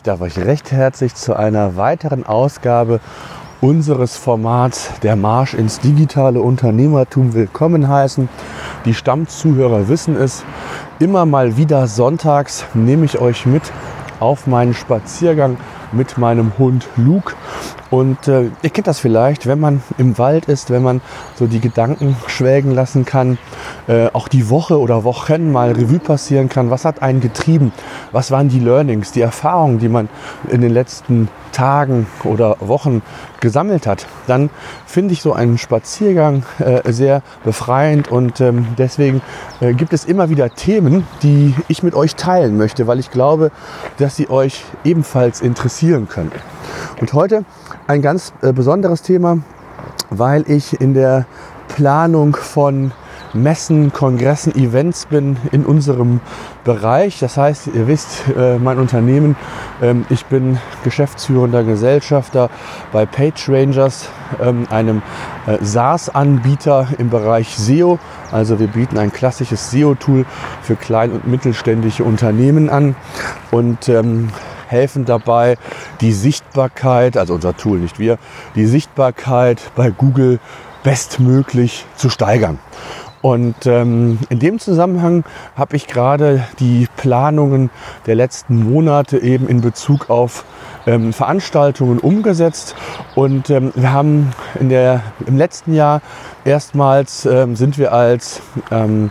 Ich darf euch recht herzlich zu einer weiteren Ausgabe unseres Formats Der Marsch ins digitale Unternehmertum willkommen heißen. Die Stammzuhörer wissen es. Immer mal wieder sonntags nehme ich euch mit auf meinen Spaziergang mit meinem Hund Luke. Und äh, ihr kennt das vielleicht, wenn man im Wald ist, wenn man so die Gedanken schwelgen lassen kann, äh, auch die Woche oder Wochen mal Revue passieren kann. Was hat einen getrieben? Was waren die Learnings, die Erfahrungen, die man in den letzten Tagen oder Wochen gesammelt hat, dann finde ich so einen Spaziergang äh, sehr befreiend und ähm, deswegen äh, gibt es immer wieder Themen, die ich mit euch teilen möchte, weil ich glaube, dass sie euch ebenfalls interessieren können. Und heute ein ganz äh, besonderes Thema, weil ich in der Planung von Messen, Kongressen, Events bin in unserem Bereich. Das heißt, ihr wisst, äh, mein Unternehmen, ähm, ich bin geschäftsführender Gesellschafter bei PageRangers, ähm, einem äh, SaaS-Anbieter im Bereich SEO. Also wir bieten ein klassisches SEO-Tool für klein- und mittelständische Unternehmen an und ähm, helfen dabei, die Sichtbarkeit, also unser Tool, nicht wir, die Sichtbarkeit bei Google bestmöglich zu steigern. Und ähm, in dem Zusammenhang habe ich gerade die Planungen der letzten Monate eben in Bezug auf ähm, Veranstaltungen umgesetzt. Und ähm, wir haben in der, im letzten Jahr erstmals ähm, sind wir als ähm,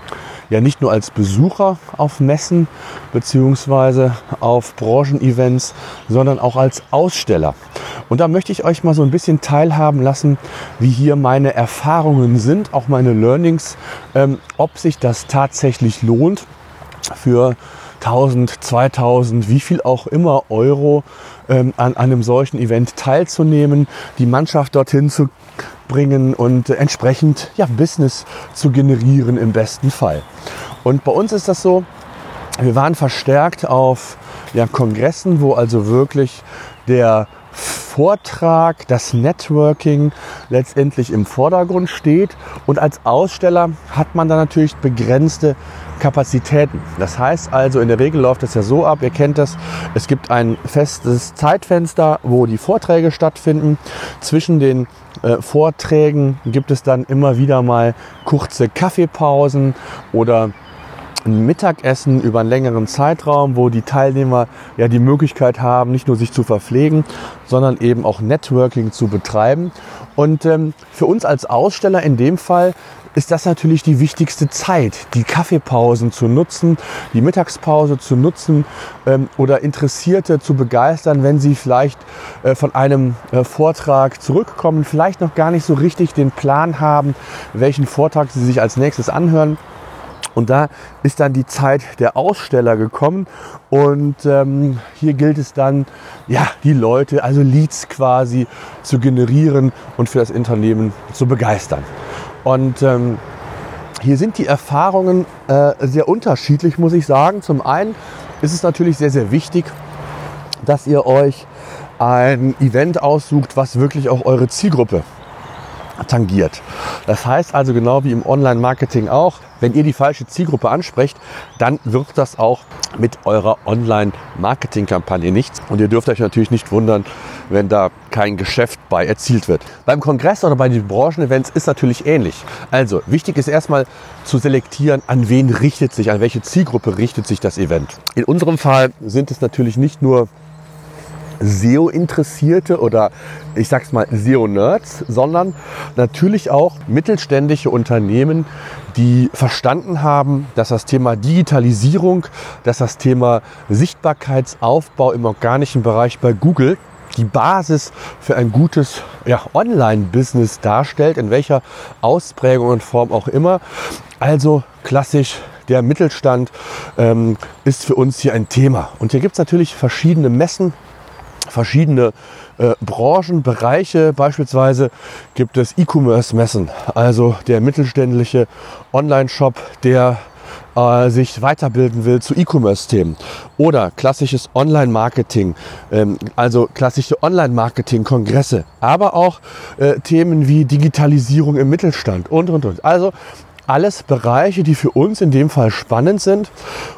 ja nicht nur als Besucher auf Messen beziehungsweise auf Branchenevents, sondern auch als Aussteller. Und da möchte ich euch mal so ein bisschen teilhaben lassen, wie hier meine Erfahrungen sind, auch meine Learnings, ähm, ob sich das tatsächlich lohnt für 1000, 2000, wie viel auch immer Euro ähm, an einem solchen Event teilzunehmen, die Mannschaft dorthin zu bringen und entsprechend ja, Business zu generieren im besten Fall. Und bei uns ist das so, wir waren verstärkt auf ja, Kongressen, wo also wirklich der Vortrag, das Networking letztendlich im Vordergrund steht. Und als Aussteller hat man da natürlich begrenzte Kapazitäten. Das heißt also, in der Regel läuft es ja so ab, ihr kennt das, es gibt ein festes Zeitfenster, wo die Vorträge stattfinden. Zwischen den äh, Vorträgen gibt es dann immer wieder mal kurze Kaffeepausen oder ein Mittagessen über einen längeren Zeitraum, wo die Teilnehmer ja die Möglichkeit haben, nicht nur sich zu verpflegen, sondern eben auch Networking zu betreiben. Und ähm, für uns als Aussteller in dem Fall ist das natürlich die wichtigste Zeit, die Kaffeepausen zu nutzen, die Mittagspause zu nutzen ähm, oder Interessierte zu begeistern, wenn sie vielleicht äh, von einem äh, Vortrag zurückkommen, vielleicht noch gar nicht so richtig den Plan haben, welchen Vortrag sie sich als nächstes anhören und da ist dann die Zeit der Aussteller gekommen und ähm, hier gilt es dann, ja, die Leute, also Leads quasi zu generieren und für das Unternehmen zu begeistern. Und ähm, hier sind die Erfahrungen äh, sehr unterschiedlich, muss ich sagen. Zum einen ist es natürlich sehr, sehr wichtig, dass ihr euch ein Event aussucht, was wirklich auch eure Zielgruppe tangiert. Das heißt also genau wie im Online-Marketing auch, wenn ihr die falsche Zielgruppe ansprecht, dann wird das auch mit eurer Online-Marketing-Kampagne nichts. Und ihr dürft euch natürlich nicht wundern, wenn da kein Geschäft bei erzielt wird. Beim Kongress oder bei den Branchenevents ist natürlich ähnlich. Also wichtig ist erstmal zu selektieren, an wen richtet sich, an welche Zielgruppe richtet sich das Event. In unserem Fall sind es natürlich nicht nur SEO-Interessierte oder ich sag's mal SEO-Nerds, sondern natürlich auch mittelständische Unternehmen, die verstanden haben, dass das Thema Digitalisierung, dass das Thema Sichtbarkeitsaufbau im organischen Bereich bei Google die Basis für ein gutes ja, Online-Business darstellt, in welcher Ausprägung und Form auch immer. Also klassisch der Mittelstand ähm, ist für uns hier ein Thema. Und hier gibt es natürlich verschiedene Messen, verschiedene äh, Branchen, Bereiche. Beispielsweise gibt es E-Commerce-Messen, also der mittelständische Online-Shop, der äh, sich weiterbilden will zu E-Commerce-Themen. Oder klassisches Online-Marketing, ähm, also klassische Online-Marketing-Kongresse, aber auch äh, Themen wie Digitalisierung im Mittelstand und, und, und. Also alles Bereiche, die für uns in dem Fall spannend sind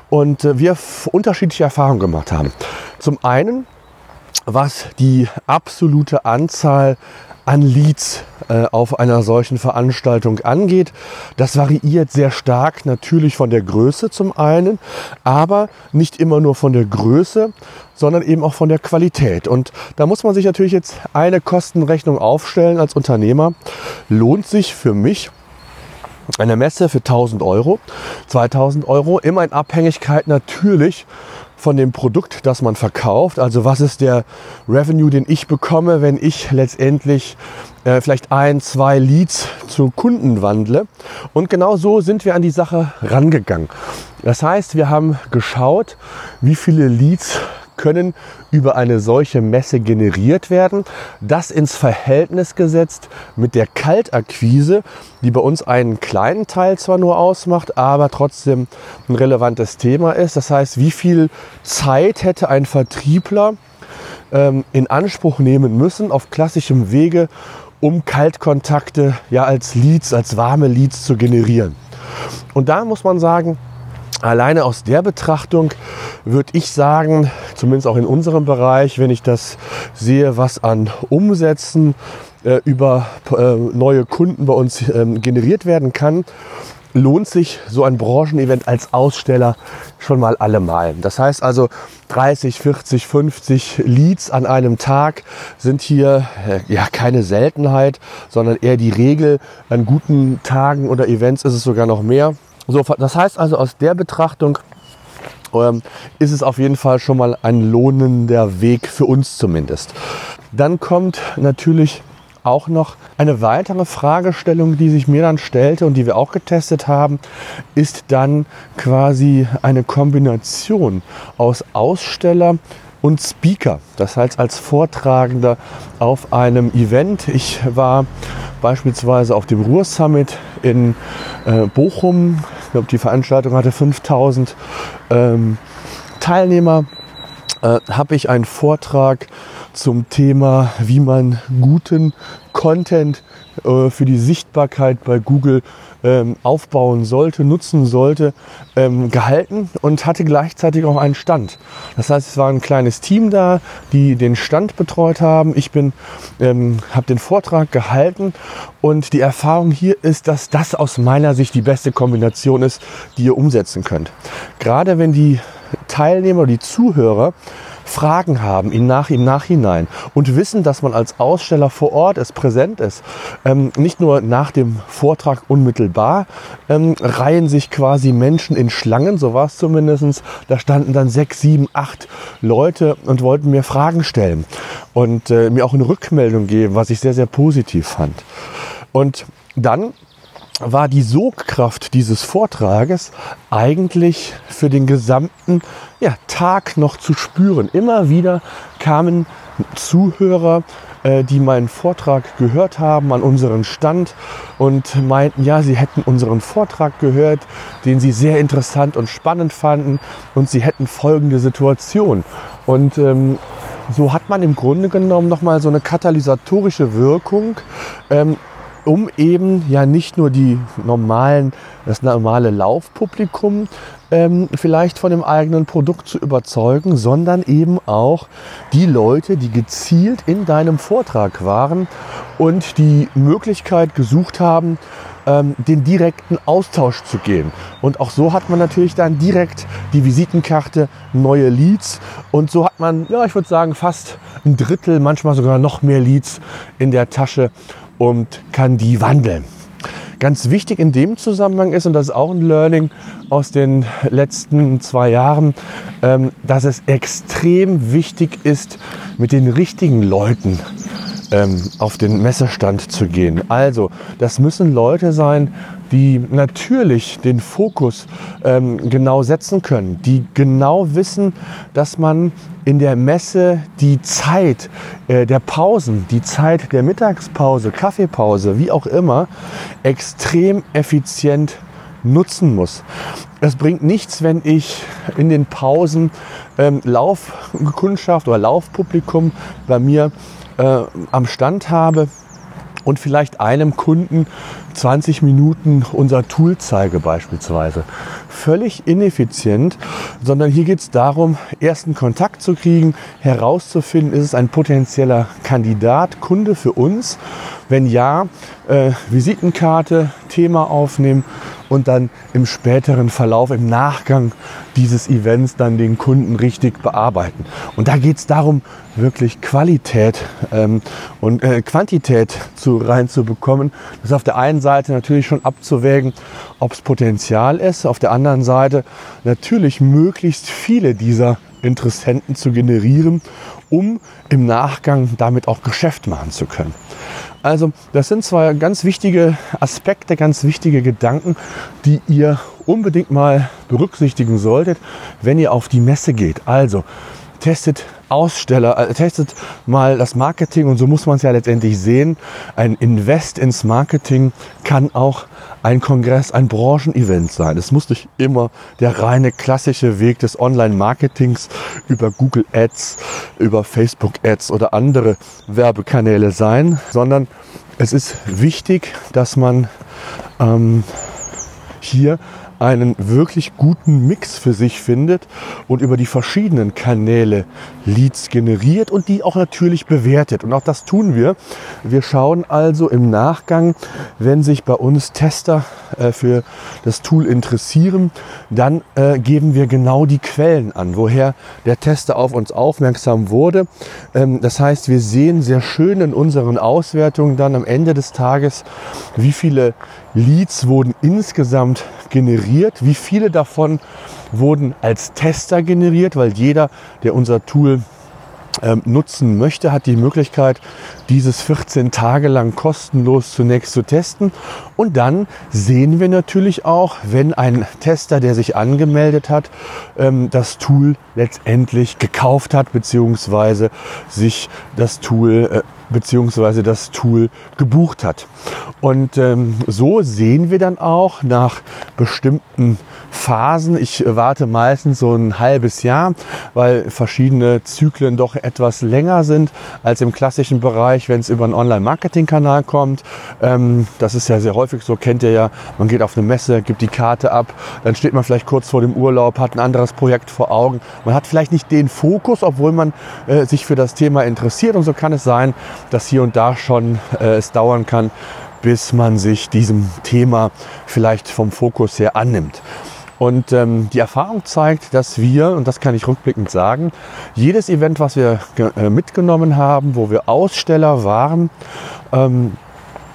und äh, wir unterschiedliche Erfahrungen gemacht haben. Zum einen was die absolute Anzahl an Leads äh, auf einer solchen Veranstaltung angeht. Das variiert sehr stark natürlich von der Größe zum einen, aber nicht immer nur von der Größe, sondern eben auch von der Qualität. Und da muss man sich natürlich jetzt eine Kostenrechnung aufstellen als Unternehmer. Lohnt sich für mich eine Messe für 1000 Euro, 2000 Euro, immer in Abhängigkeit natürlich von dem Produkt, das man verkauft. Also was ist der Revenue, den ich bekomme, wenn ich letztendlich äh, vielleicht ein, zwei Leads zu Kunden wandle. Und genau so sind wir an die Sache rangegangen. Das heißt, wir haben geschaut, wie viele Leads können über eine solche Messe generiert werden. Das ins Verhältnis gesetzt mit der Kaltakquise, die bei uns einen kleinen Teil zwar nur ausmacht, aber trotzdem ein relevantes Thema ist. Das heißt, wie viel Zeit hätte ein Vertriebler ähm, in Anspruch nehmen müssen auf klassischem Wege, um Kaltkontakte ja als Leads, als warme Leads zu generieren. Und da muss man sagen, Alleine aus der Betrachtung würde ich sagen, zumindest auch in unserem Bereich, wenn ich das sehe, was an Umsätzen äh, über äh, neue Kunden bei uns ähm, generiert werden kann, lohnt sich so ein Branchenevent als Aussteller schon mal allemal. Das heißt also 30, 40, 50 Leads an einem Tag sind hier äh, ja keine Seltenheit, sondern eher die Regel. An guten Tagen oder Events ist es sogar noch mehr. So, das heißt also aus der Betrachtung ähm, ist es auf jeden Fall schon mal ein lohnender Weg für uns zumindest. Dann kommt natürlich auch noch eine weitere Fragestellung, die sich mir dann stellte und die wir auch getestet haben, ist dann quasi eine Kombination aus Aussteller und Speaker. Das heißt als Vortragender auf einem Event. Ich war beispielsweise auf dem Ruhr Summit in äh, Bochum. Ich glaube, die Veranstaltung hatte 5000 ähm, Teilnehmer. Äh, Habe ich einen Vortrag zum Thema, wie man guten Content äh, für die Sichtbarkeit bei Google ähm, aufbauen sollte, nutzen sollte, ähm, gehalten und hatte gleichzeitig auch einen Stand. Das heißt, es war ein kleines Team da, die den Stand betreut haben. Ich bin, ähm, habe den Vortrag gehalten und die Erfahrung hier ist, dass das aus meiner Sicht die beste Kombination ist, die ihr umsetzen könnt. Gerade wenn die Teilnehmer, die Zuhörer Fragen haben im, Nach im Nachhinein und wissen, dass man als Aussteller vor Ort ist, präsent ist, ähm, nicht nur nach dem Vortrag unmittelbar, ähm, reihen sich quasi Menschen in Schlangen, so war es zumindest. Da standen dann sechs, sieben, acht Leute und wollten mir Fragen stellen und äh, mir auch eine Rückmeldung geben, was ich sehr, sehr positiv fand. Und dann war die Sogkraft dieses Vortrages eigentlich für den gesamten ja, Tag noch zu spüren. Immer wieder kamen Zuhörer, äh, die meinen Vortrag gehört haben an unseren Stand und meinten, ja, sie hätten unseren Vortrag gehört, den sie sehr interessant und spannend fanden und sie hätten folgende Situation. Und ähm, so hat man im Grunde genommen nochmal so eine katalysatorische Wirkung ähm, um eben ja nicht nur die normalen, das normale Laufpublikum ähm, vielleicht von dem eigenen Produkt zu überzeugen, sondern eben auch die Leute, die gezielt in deinem Vortrag waren und die Möglichkeit gesucht haben, ähm, den direkten Austausch zu gehen. Und auch so hat man natürlich dann direkt die Visitenkarte, neue Leads und so hat man, ja, ich würde sagen, fast ein Drittel, manchmal sogar noch mehr Leads in der Tasche und kann die wandeln. Ganz wichtig in dem Zusammenhang ist, und das ist auch ein Learning aus den letzten zwei Jahren, ähm, dass es extrem wichtig ist, mit den richtigen Leuten ähm, auf den Messestand zu gehen. Also, das müssen Leute sein, die natürlich den Fokus ähm, genau setzen können, die genau wissen, dass man in der Messe die Zeit äh, der Pausen, die Zeit der Mittagspause, Kaffeepause, wie auch immer, extrem effizient nutzen muss. Es bringt nichts, wenn ich in den Pausen ähm, Laufkundschaft oder Laufpublikum bei mir äh, am Stand habe und vielleicht einem Kunden 20 Minuten unser Tool zeige beispielsweise. Völlig ineffizient, sondern hier geht es darum, ersten Kontakt zu kriegen, herauszufinden, ist es ein potenzieller Kandidat, Kunde für uns. Wenn ja, äh, Visitenkarte, Thema aufnehmen und dann im späteren Verlauf, im Nachgang dieses Events dann den Kunden richtig bearbeiten. Und da geht es darum, wirklich Qualität ähm, und äh, Quantität zu, reinzubekommen. Das ist auf der einen Seite natürlich schon abzuwägen, ob es Potenzial ist, auf der anderen Seite natürlich möglichst viele dieser Interessenten zu generieren, um im Nachgang damit auch Geschäft machen zu können. Also das sind zwei ganz wichtige Aspekte, ganz wichtige Gedanken, die ihr unbedingt mal berücksichtigen solltet, wenn ihr auf die Messe geht. Also testet Aussteller, äh, testet mal das Marketing und so muss man es ja letztendlich sehen. Ein Invest ins Marketing kann auch ein Kongress, ein Branchenevent sein. Es muss nicht immer der reine klassische Weg des Online-Marketings über Google Ads, über Facebook Ads oder andere Werbekanäle sein, sondern es ist wichtig, dass man ähm, hier einen wirklich guten Mix für sich findet und über die verschiedenen Kanäle Leads generiert und die auch natürlich bewertet. Und auch das tun wir. Wir schauen also im Nachgang, wenn sich bei uns Tester äh, für das Tool interessieren, dann äh, geben wir genau die Quellen an, woher der Tester auf uns aufmerksam wurde. Ähm, das heißt, wir sehen sehr schön in unseren Auswertungen dann am Ende des Tages, wie viele Leads wurden insgesamt generiert. Wie viele davon wurden als Tester generiert, weil jeder, der unser Tool ähm, nutzen möchte, hat die Möglichkeit, dieses 14 Tage lang kostenlos zunächst zu testen. Und dann sehen wir natürlich auch, wenn ein Tester, der sich angemeldet hat, ähm, das Tool letztendlich gekauft hat, beziehungsweise sich das Tool äh, beziehungsweise das Tool gebucht hat. Und ähm, so sehen wir dann auch nach bestimmten Phasen. Ich warte meistens so ein halbes Jahr, weil verschiedene Zyklen doch etwas länger sind als im klassischen Bereich, wenn es über einen Online-Marketing-Kanal kommt. Ähm, das ist ja sehr häufig so, kennt ihr ja. Man geht auf eine Messe, gibt die Karte ab, dann steht man vielleicht kurz vor dem Urlaub, hat ein anderes Projekt vor Augen. Man hat vielleicht nicht den Fokus, obwohl man äh, sich für das Thema interessiert. Und so kann es sein, dass hier und da schon äh, es dauern kann, bis man sich diesem Thema vielleicht vom Fokus her annimmt. Und ähm, die Erfahrung zeigt, dass wir, und das kann ich rückblickend sagen, jedes Event, was wir äh, mitgenommen haben, wo wir Aussteller waren, ähm,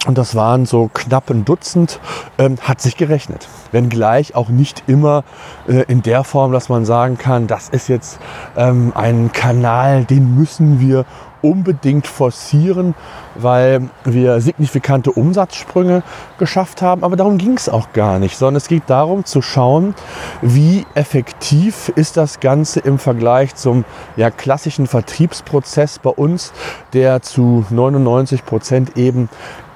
und das waren so knapp ein Dutzend, ähm, hat sich gerechnet. Wenngleich auch nicht immer äh, in der Form, dass man sagen kann, das ist jetzt ähm, ein Kanal, den müssen wir unbedingt forcieren, weil wir signifikante Umsatzsprünge geschafft haben. Aber darum ging es auch gar nicht, sondern es geht darum zu schauen, wie effektiv ist das Ganze im Vergleich zum ja, klassischen Vertriebsprozess bei uns, der zu 99 Prozent eben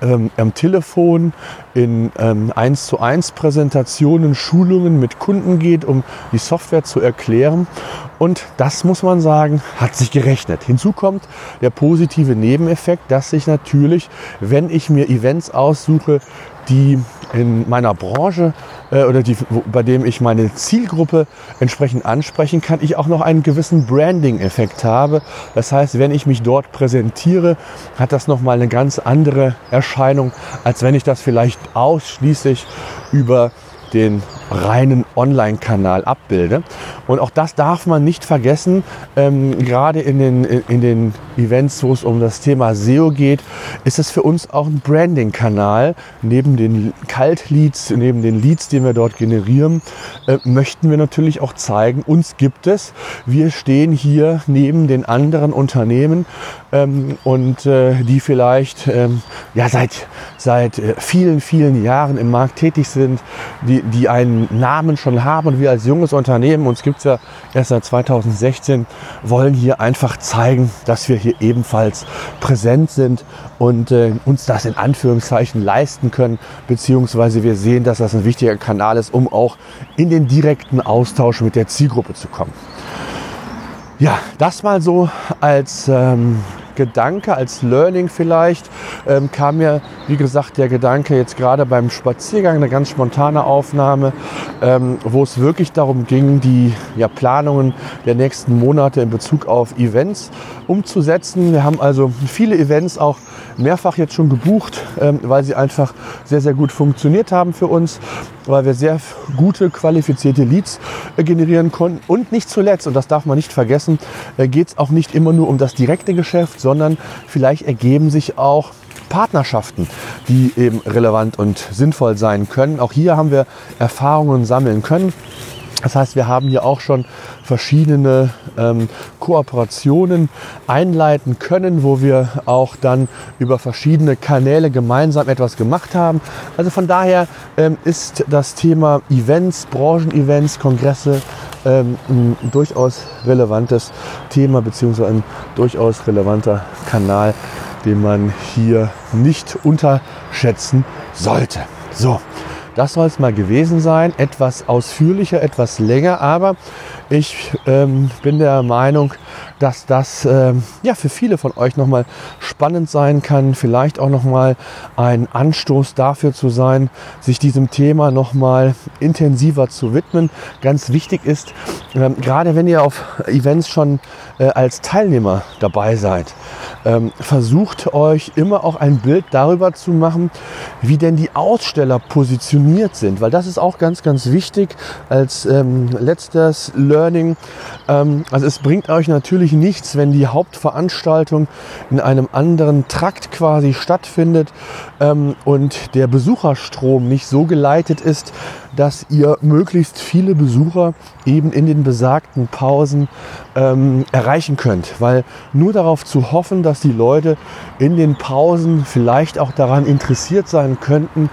ähm, am Telefon in ähm, 1 zu 1 Präsentationen, Schulungen mit Kunden geht, um die Software zu erklären. Und das muss man sagen, hat sich gerechnet. Hinzu kommt der positive Nebeneffekt, dass sich natürlich, wenn ich mir Events aussuche, die in meiner Branche äh, oder die, bei dem ich meine Zielgruppe entsprechend ansprechen kann, ich auch noch einen gewissen Branding-Effekt habe. Das heißt, wenn ich mich dort präsentiere, hat das nochmal eine ganz andere Erscheinung, als wenn ich das vielleicht ausschließlich über den reinen Online-Kanal abbilde. Und auch das darf man nicht vergessen, ähm, gerade in den, in den Events, wo es um das Thema SEO geht, ist es für uns auch ein Branding-Kanal. Neben den Kalt-Leads, neben den Leads, die wir dort generieren, äh, möchten wir natürlich auch zeigen, uns gibt es. Wir stehen hier neben den anderen Unternehmen ähm, und äh, die vielleicht ähm, ja, seit, seit äh, vielen, vielen Jahren im Markt tätig sind, die, die einen Namen schon haben und wir als junges Unternehmen, uns gibt es ja erst seit 2016, wollen hier einfach zeigen, dass wir hier ebenfalls präsent sind und äh, uns das in Anführungszeichen leisten können, beziehungsweise wir sehen, dass das ein wichtiger Kanal ist, um auch in den direkten Austausch mit der Zielgruppe zu kommen. Ja, das mal so als ähm, Gedanke, als Learning vielleicht, ähm, kam mir, wie gesagt, der Gedanke jetzt gerade beim Spaziergang, eine ganz spontane Aufnahme, ähm, wo es wirklich darum ging, die ja, Planungen der nächsten Monate in Bezug auf Events umzusetzen. Wir haben also viele Events auch mehrfach jetzt schon gebucht, ähm, weil sie einfach sehr, sehr gut funktioniert haben für uns, weil wir sehr gute, qualifizierte Leads äh, generieren konnten. Und nicht zuletzt, und das darf man nicht vergessen, äh, geht es auch nicht immer nur um das direkte Geschäft, sondern vielleicht ergeben sich auch Partnerschaften, die eben relevant und sinnvoll sein können. Auch hier haben wir Erfahrungen sammeln können. Das heißt, wir haben hier auch schon verschiedene ähm, Kooperationen einleiten können, wo wir auch dann über verschiedene Kanäle gemeinsam etwas gemacht haben. Also von daher ähm, ist das Thema Events, Branchenevents, Kongresse ähm, ein durchaus relevantes Thema beziehungsweise ein durchaus relevanter Kanal, den man hier nicht unterschätzen sollte. So, das soll es mal gewesen sein. Etwas ausführlicher, etwas länger, aber ich ähm, bin der Meinung, dass das ähm, ja, für viele von euch nochmal spannend sein kann, vielleicht auch nochmal ein Anstoß dafür zu sein, sich diesem Thema nochmal intensiver zu widmen. Ganz wichtig ist, ähm, gerade wenn ihr auf Events schon äh, als Teilnehmer dabei seid, ähm, versucht euch immer auch ein Bild darüber zu machen, wie denn die Aussteller positioniert sind, weil das ist auch ganz, ganz wichtig als ähm, letztes Learning. Ähm, also es bringt euch natürlich nichts, wenn die Hauptveranstaltung in einem anderen Trakt quasi stattfindet ähm, und der Besucherstrom nicht so geleitet ist, dass ihr möglichst viele Besucher eben in den besagten Pausen ähm, erreichen könnt. Weil nur darauf zu hoffen, dass die Leute in den Pausen vielleicht auch daran interessiert sein könnten,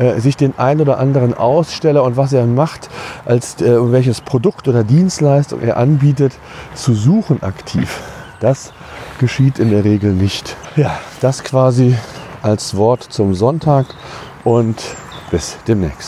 äh, sich den ein oder anderen Aussteller und was er macht, als äh, welches Produkt oder Dienstleistung er anbietet, zu suchen aktiv. Das geschieht in der Regel nicht. Ja, das quasi als Wort zum Sonntag und bis demnächst.